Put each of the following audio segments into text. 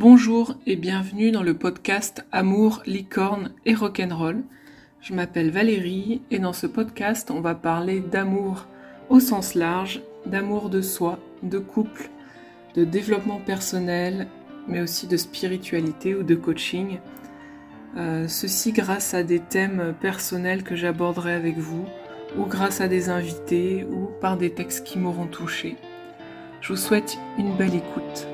Bonjour et bienvenue dans le podcast Amour, licorne et rock'n'roll. Je m'appelle Valérie et dans ce podcast on va parler d'amour au sens large, d'amour de soi, de couple, de développement personnel, mais aussi de spiritualité ou de coaching. Euh, ceci grâce à des thèmes personnels que j'aborderai avec vous, ou grâce à des invités, ou par des textes qui m'auront touché. Je vous souhaite une belle écoute.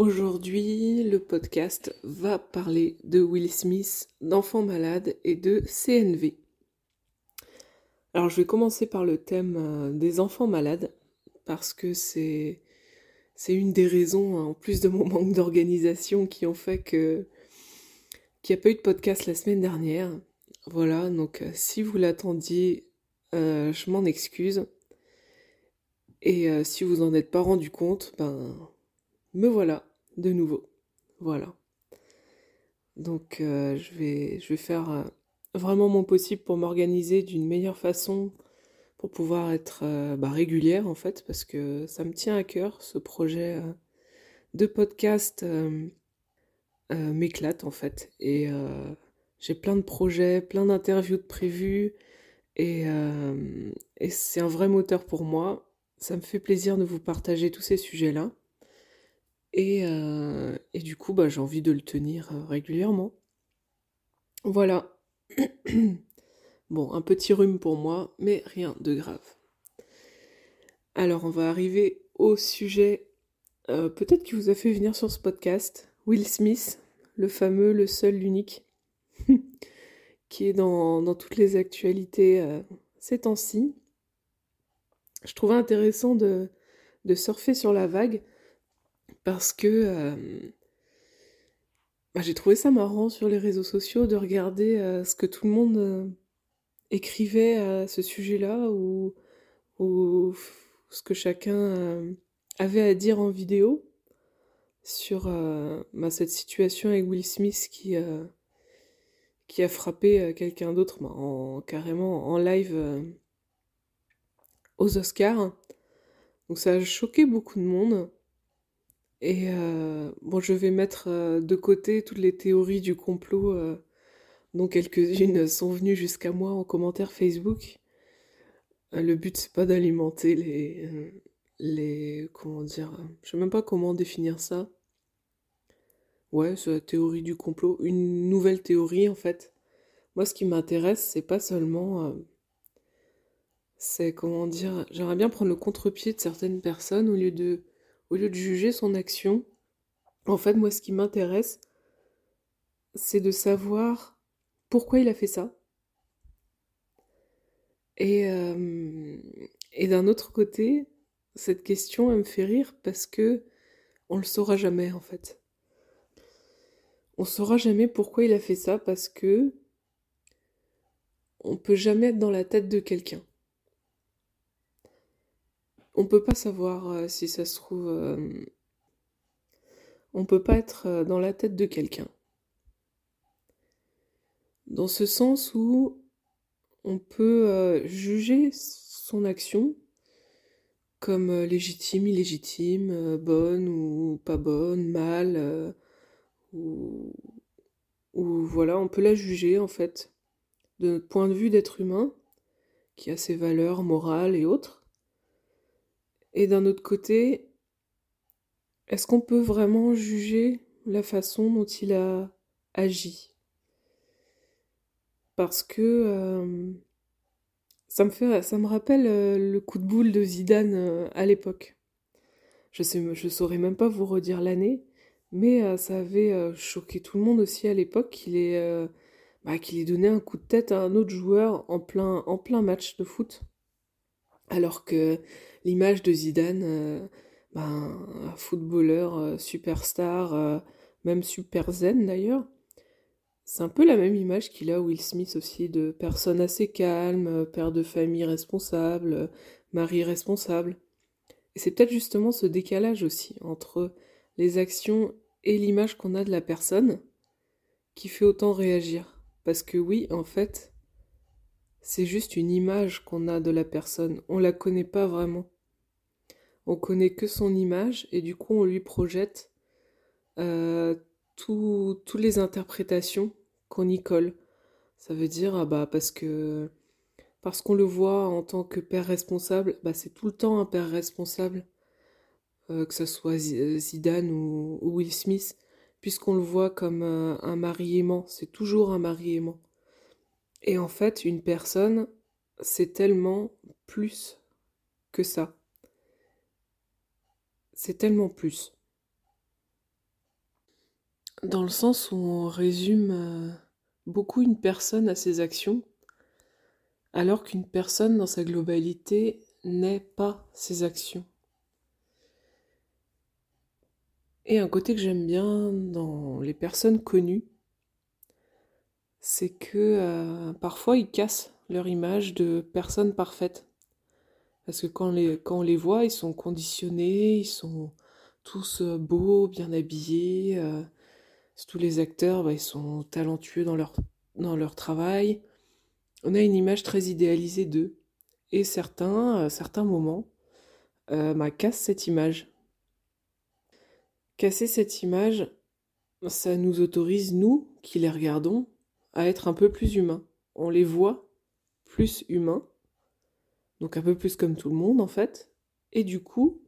Aujourd'hui, le podcast va parler de Will Smith, d'enfants malades et de CNV. Alors je vais commencer par le thème euh, des enfants malades parce que c'est c'est une des raisons, en plus de mon manque d'organisation, qui ont fait que qu'il n'y a pas eu de podcast la semaine dernière. Voilà, donc euh, si vous l'attendiez, euh, je m'en excuse. Et si vous en êtes pas rendu compte, ben me voilà de nouveau. Voilà. Donc euh, je, vais, je faire euh, vraiment mon possible pour m'organiser d'une meilleure façon, pour pouvoir être euh, bah, régulière en fait, parce que ça me tient à cœur, ce projet de podcast m'éclate en fait. Et j'ai plein de projets, plein d'interviews de prévues, et, et c'est un vrai moteur pour moi. Ça me fait plaisir de vous partager tous ces sujets-là. Et, euh, et du coup, bah, j'ai envie de le tenir euh, régulièrement. Voilà. bon, un petit rhume pour moi, mais rien de grave. Alors, on va arriver au sujet euh, peut-être qui vous a fait venir sur ce podcast, Will Smith, le fameux, le seul, l'unique, qui est dans, toutes les actualités ces temps-ci. Je trouvais intéressant de surfer sur la vague parce que euh, bah, j'ai trouvé ça marrant sur les réseaux sociaux de regarder euh, ce que tout le monde euh, écrivait à ce sujet-là ou, ce que chacun avait à dire en vidéo sur bah, cette situation avec Will Smith qui, qui a frappé quelqu'un d'autre bah, en, carrément en live aux Oscars. Donc ça a choqué beaucoup de monde. Et euh, bon, je vais mettre euh, de côté toutes les théories du complot, euh, dont quelques-unes sont venues jusqu'à moi en commentaire Facebook. le but, c'est pas d'alimenter les, les. Comment dire Je sais même pas comment définir ça. Ouais, c'est la théorie du complot. Une nouvelle théorie, en fait. Moi, ce qui m'intéresse, c'est pas seulement. c'est comment dire. J'aimerais bien prendre le contre-pied de certaines personnes au lieu de au lieu de juger son action, en fait, moi, ce qui m'intéresse, c'est de savoir pourquoi il a fait ça. Et, euh, et d'un autre côté, cette question, elle me fait rire parce que on le saura jamais, en fait. On saura jamais pourquoi il a fait ça parce que on peut jamais être dans la tête de quelqu'un on peut pas savoir euh, si ça se trouve. Euh, on peut pas être euh, dans la tête de quelqu'un. Dans ce sens où on peut juger son action comme légitime, illégitime, bonne ou pas bonne, mal, ou, ou voilà, on peut la juger en fait de notre point de vue d'être humain, qui a ses valeurs morales et autres. Et d'un autre côté, est-ce qu'on peut vraiment juger la façon dont il a agi? Parce que euh, ça, me fait, ça me rappelle euh, le coup de boule de Zidane euh, à l'époque. Je ne je saurais même pas vous redire l'année, mais ça avait choqué tout le monde aussi à l'époque qu'il ait, bah, qu'il ait donné un coup de tête à un autre joueur en plein match de foot. Alors que l'image de Zidane, euh, ben, un footballeur euh, superstar, euh, même super zen d'ailleurs, c'est un peu la même image qu'il a Will Smith aussi, de personne assez calme, père de famille responsable, mari responsable. Et c'est peut-être justement ce décalage aussi entre les actions et l'image qu'on a de la personne qui fait autant réagir. Parce que oui, en fait, c'est juste une image qu'on a de la personne. On la connaît pas vraiment. On connaît que son image et du coup on lui projette euh, toutes les interprétations qu'on y colle. Ça veut dire ah bah parce que parce qu'on le voit en tant que père responsable, bah c'est tout le temps un père responsable, euh, que ce soit euh, Zidane ou, Will Smith, puisqu'on le voit comme un mari aimant, c'est toujours un mari aimant. Et en fait, une personne, c'est tellement plus que ça. C'est tellement plus. Dans le sens où on résume beaucoup une personne à ses actions, alors qu'une personne dans sa globalité n'est pas ses actions. Et un côté que j'aime bien dans les personnes connues, c'est que euh, parfois ils cassent leur image de personne parfaite. Parce que quand, les, quand on les voit, ils sont conditionnés, ils sont tous euh, beaux, bien habillés. Euh, tous les acteurs, bah, ils sont talentueux dans leur, dans leur travail on a une image très idéalisée d'eux. Et certains, à certains moments, bah, cassent cette image. Casser cette image, ça nous autorise, nous, qui les regardons, à être un peu plus humains. On les voit plus humains, donc un peu plus comme tout le monde en fait. Et du coup,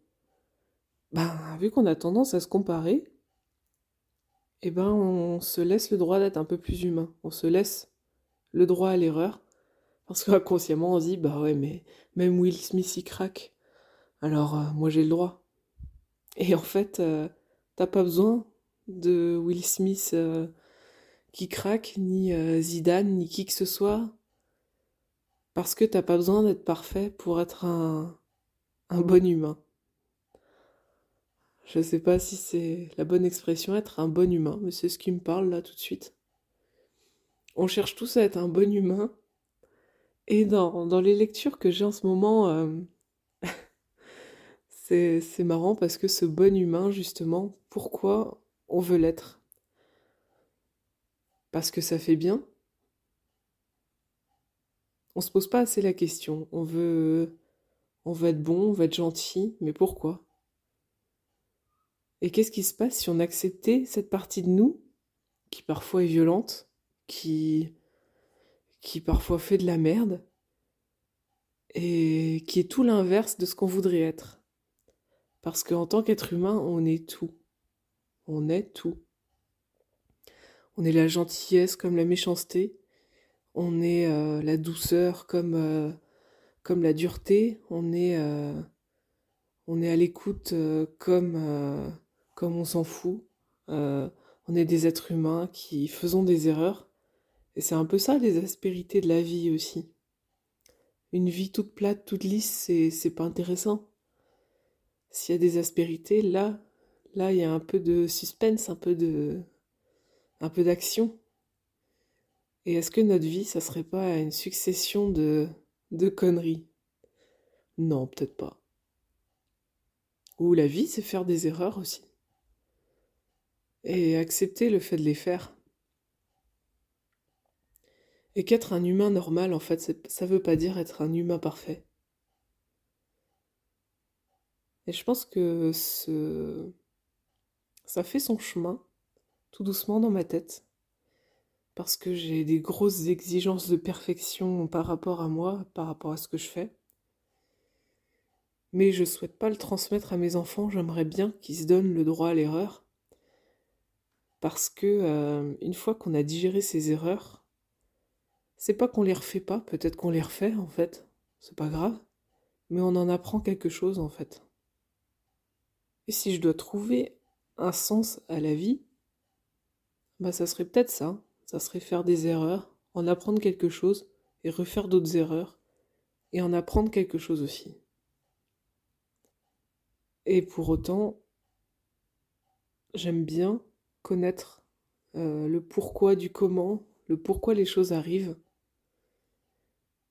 ben, vu qu'on a tendance à se comparer, eh ben, on se laisse le droit d'être un peu plus humain. On se laisse le droit à l'erreur. Parce qu'inconsciemment, on se dit, bah ouais, mais même Will Smith y craque. Alors, euh, moi, j'ai le droit. Et en fait, euh, t'as pas besoin de Will Smith euh, qui craque, ni Zidane, ni qui que ce soit. Parce que t'as pas besoin d'être parfait pour être un, bon humain. Je sais pas si c'est la bonne expression, être un bon humain, mais c'est ce qui me parle là tout de suite. On cherche tous à être un bon humain. Et dans, les lectures que j'ai en ce moment, euh, c'est marrant parce que ce bon humain, justement, pourquoi on veut l'être? Parce que ça fait bien On se pose pas assez la question. On veut, on veut être bon, on veut être gentil, mais pourquoi? Et qu'est-ce qui se passe si on acceptait cette partie de nous, qui parfois est violente, qui, qui parfois fait de la merde, et qui est tout l'inverse de ce qu'on voudrait être? Parce qu'en tant qu'être humain, on est tout. On est tout. On est la gentillesse comme la méchanceté, on est euh, la douceur comme, euh, comme la dureté, on est, euh, on est à l'écoute comme, comme on s'en fout. on est des êtres humains qui faisons des erreurs et c'est un peu ça les aspérités de la vie aussi. Une vie toute plate, toute lisse, c'est, c'est pas intéressant. S'il y a des aspérités, là, là, il y a un peu de suspense, un peu de, un peu d'action. Et est-ce que notre vie, ça serait pas une succession de, de conneries? Non, peut-être pas. Ou la vie, c'est faire des erreurs aussi. Et accepter le fait de les faire. Et qu'être un humain normal, en fait, ça veut pas dire être un humain parfait. Et je pense que ce... ça fait son chemin, tout doucement dans ma tête, parce que j'ai des grosses exigences de perfection par rapport à moi, par rapport à ce que je fais. Mais je souhaite pas le transmettre à mes enfants, j'aimerais bien qu'ils se donnent le droit à l'erreur. Parce que euh, une fois qu'on a digéré ces erreurs, c'est pas qu'on les refait pas, peut-être qu'on les refait en fait, c'est pas grave, mais on en apprend quelque chose en fait. Et si je dois trouver un sens à la vie, bah ça serait peut-être ça, ça serait faire des erreurs, en apprendre quelque chose et refaire d'autres erreurs et en apprendre quelque chose aussi. Et pour autant, j'aime bien connaître euh, le pourquoi du comment, le pourquoi les choses arrivent,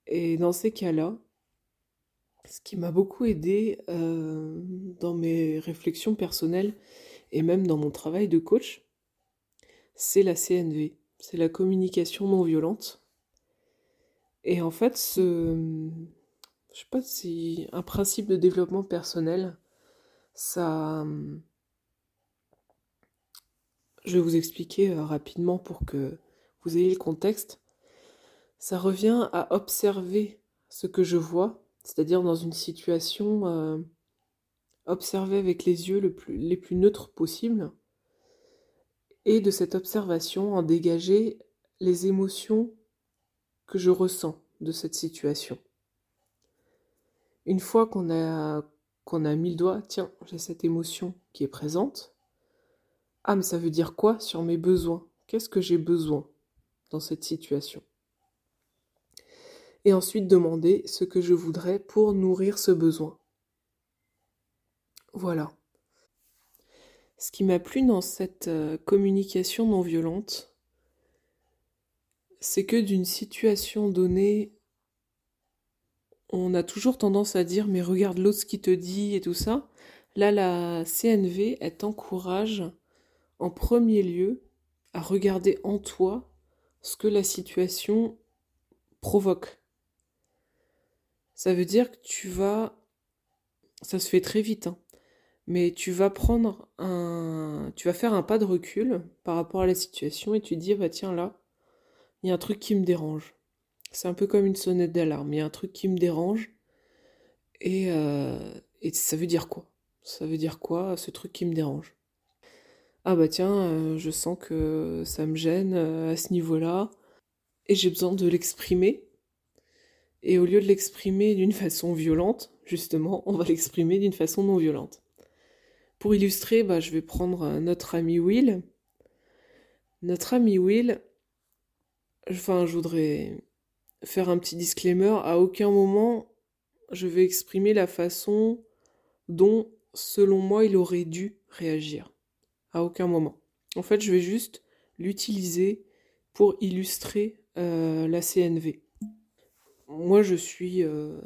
et dans ces cas-là, ce qui m'a beaucoup aidé euh, dans mes réflexions personnelles et même dans mon travail de coach, c'est la CNV, c'est la communication non violente. Et en fait, ce, je sais pas si un principe de développement personnel, ça, je vais vous expliquer euh, rapidement pour que vous ayez le contexte. Ça revient à observer ce que je vois, c'est-à-dire dans une situation, euh, observer avec les yeux les plus neutres possibles, et de cette observation en dégager les émotions que je ressens de cette situation. Une fois qu'on a, a mis le doigt, tiens, j'ai cette émotion qui est présente, ah, mais ça veut dire quoi sur mes besoins? Qu'est-ce que j'ai besoin dans cette situation? Et ensuite demander ce que je voudrais pour nourrir ce besoin. Voilà. Ce qui m'a plu dans cette euh, communication non violente, c'est que d'une situation donnée, on a toujours tendance à dire mais regarde l'autre ce qui te dit et tout ça. Là, la CNV, elle t'encourage en premier lieu à regarder en toi ce que la situation provoque. Ça veut dire que tu vas... Ça se fait très vite, hein, mais tu vas prendre un... Tu vas faire un pas de recul par rapport à la situation et tu dis, bah tiens là, il y a un truc qui me dérange. C'est un peu comme une sonnette d'alarme, il y a un truc qui me dérange. Et, euh, ça veut dire quoi? Ça veut dire quoi ce truc qui me dérange? Ah bah tiens, euh, je sens que ça me gêne euh, à ce niveau-là, et j'ai besoin de l'exprimer. Et au lieu de l'exprimer d'une façon violente, justement, on va l'exprimer d'une façon non violente. Pour illustrer, bah, je vais prendre euh, notre ami Will. Notre ami Will, enfin, je voudrais faire un petit disclaimer, à aucun moment je vais exprimer la façon dont, selon moi, il aurait dû réagir à aucun moment. En fait, je vais juste l'utiliser pour illustrer euh, la CNV. Moi, je suis euh,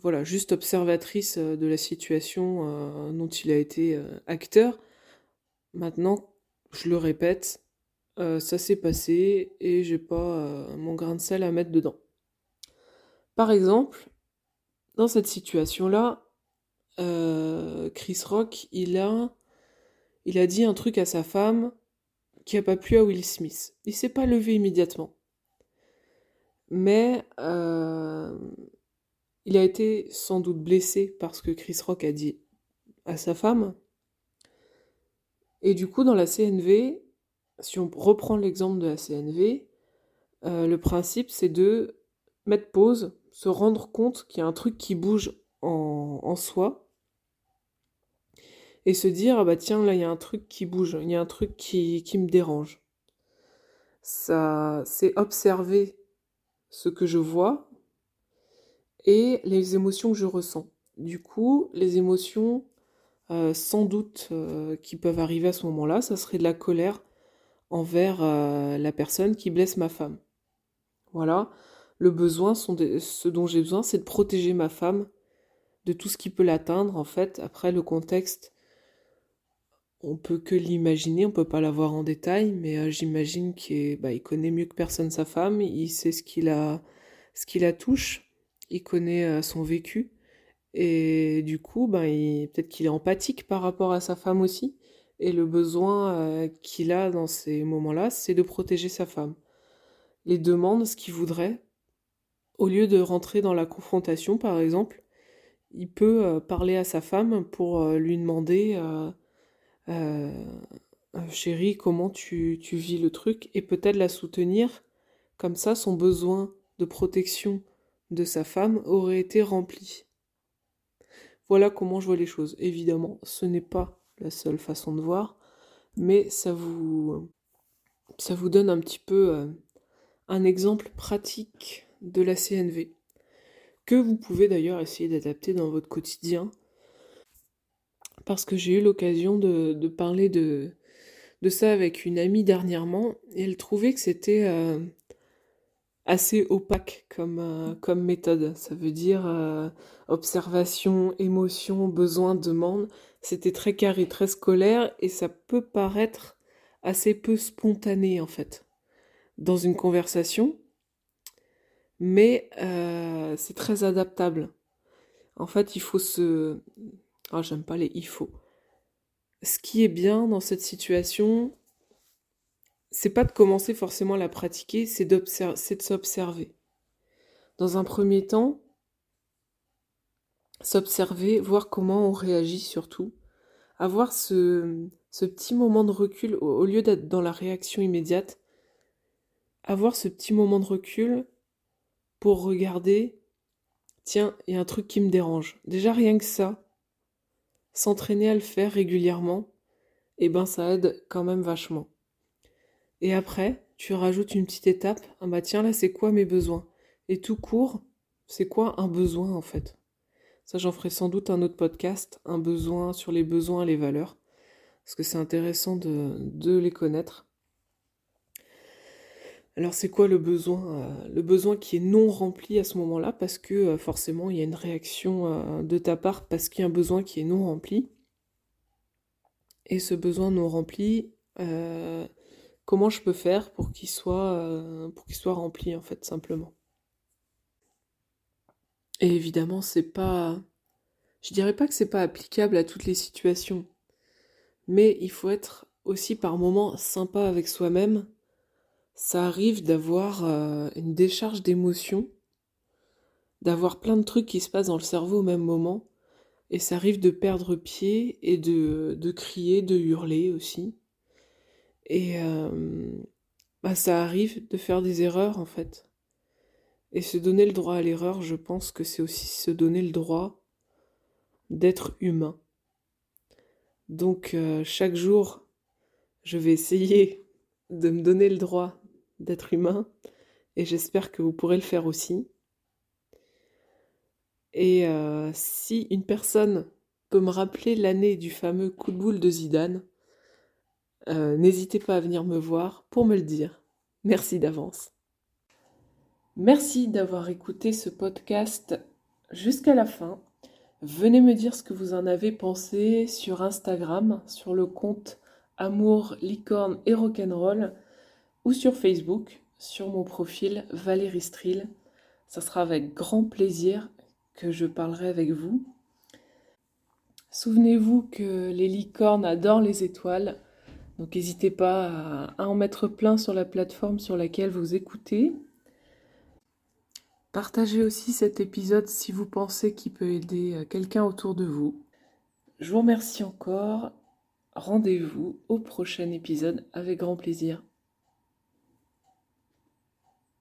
voilà juste observatrice euh, de la situation dont il a été acteur. Maintenant, je le répète, ça s'est passé et j'ai pas mon grain de sel à mettre dedans. Par exemple, dans cette situation-là, Chris Rock, il a il a dit un truc à sa femme qui a pas plu à Will Smith. Il s'est pas levé immédiatement. Mais euh, il a été sans doute blessé parce que Chris Rock a dit à sa femme. Et du coup, dans la CNV, si on reprend l'exemple de la CNV, euh, le principe c'est de mettre pause, se rendre compte qu'il y a un truc qui bouge en, soi, et se dire ah bah tiens là il y a un truc qui bouge, il y a un truc qui, qui me dérange. Ça c'est observer ce que je vois et les émotions que je ressens. Du coup, les émotions euh, sans doute euh, qui peuvent arriver à ce moment-là, ça serait de la colère envers euh, la personne qui blesse ma femme. Voilà, le besoin, ce dont j'ai besoin, c'est de protéger ma femme de tout ce qui peut l'atteindre. En fait, après le contexte on peut que l'imaginer, on peut pas la voir en détail, mais euh, j'imagine qu'il bah, connaît mieux que personne sa femme, il sait ce qui la, ce la touche, il connaît euh, son vécu, et du coup, bah, peut-être qu'il est empathique par rapport à sa femme aussi, et le besoin euh, qu'il a dans ces moments-là, c'est de protéger sa femme. Il demande ce qu'il voudrait, au lieu de rentrer dans la confrontation, par exemple, il peut parler à sa femme pour lui demander chérie, comment tu, tu vis le truc, et peut-être la soutenir, comme ça son besoin de protection de sa femme aurait été rempli. Voilà comment je vois les choses. Évidemment, ce n'est pas la seule façon de voir, mais ça vous, ça vous donne un petit peu euh, un exemple pratique de la CNV, que vous pouvez d'ailleurs essayer d'adapter dans votre quotidien parce que j'ai eu l'occasion de, parler de, ça avec une amie dernièrement, et elle trouvait que c'était euh, assez opaque comme, euh, comme méthode. Ça veut dire euh, observation, émotion, besoin, demande. C'était très carré, très scolaire et ça peut paraître assez peu spontané en fait dans une conversation, mais c'est très adaptable. En fait, il faut se... Ah, j'aime pas les il faut. Ce qui est bien dans cette situation, c'est pas de commencer forcément à la pratiquer, c'est de s'observer. Dans un premier temps, s'observer, voir comment on réagit surtout, avoir ce, ce petit moment de recul au, lieu d'être dans la réaction immédiate, avoir ce petit moment de recul pour regarder, tiens, il y a un truc qui me dérange. Déjà rien que ça, s'entraîner à le faire régulièrement, eh ben ça aide quand même vachement. Et après, tu rajoutes une petite étape. Ah bah tiens, là, c'est quoi mes besoins? Et tout court, c'est quoi un besoin en fait? Ça, j'en ferai sans doute un autre podcast, un besoin sur les besoins et les valeurs, parce que c'est intéressant de, les connaître. Alors c'est quoi le besoin euh, Le besoin qui est non rempli à ce moment-là, parce que euh, forcément il y a une réaction euh, de ta part, parce qu'il y a un besoin qui est non rempli? Et ce besoin non rempli, comment je peux faire pour qu'il soit, rempli en fait simplement? Et évidemment, c'est pas, je dirais pas que c'est pas applicable à toutes les situations, mais il faut être aussi par moments sympa avec soi-même. Ça arrive d'avoir euh, une décharge d'émotions, d'avoir plein de trucs qui se passent dans le cerveau au même moment, et ça arrive de perdre pied et de, crier, de hurler aussi. Et euh, bah, ça arrive de faire des erreurs en fait. Et se donner le droit à l'erreur, je pense que c'est aussi se donner le droit d'être humain. Donc euh, chaque jour, je vais essayer de me donner le droit d'être humain et j'espère que vous pourrez le faire aussi. Et euh, si une personne peut me rappeler l'année du fameux coup de boule de Zidane, euh, n'hésitez pas à venir me voir pour me le dire. Merci d'avance. Merci d'avoir écouté ce podcast jusqu'à la fin. Venez me dire ce que vous en avez pensé sur Instagram, sur le compte Amour, Licorne et Rock'n'Roll, ou sur Facebook, sur mon profil Valérie Strill. Ça sera avec grand plaisir que je parlerai avec vous. Souvenez-vous que les licornes adorent les étoiles. Donc n'hésitez pas à, en mettre plein sur la plateforme sur laquelle vous écoutez. Partagez aussi cet épisode si vous pensez qu'il peut aider euh, quelqu'un autour de vous. Je vous remercie encore. Rendez-vous au prochain épisode avec grand plaisir.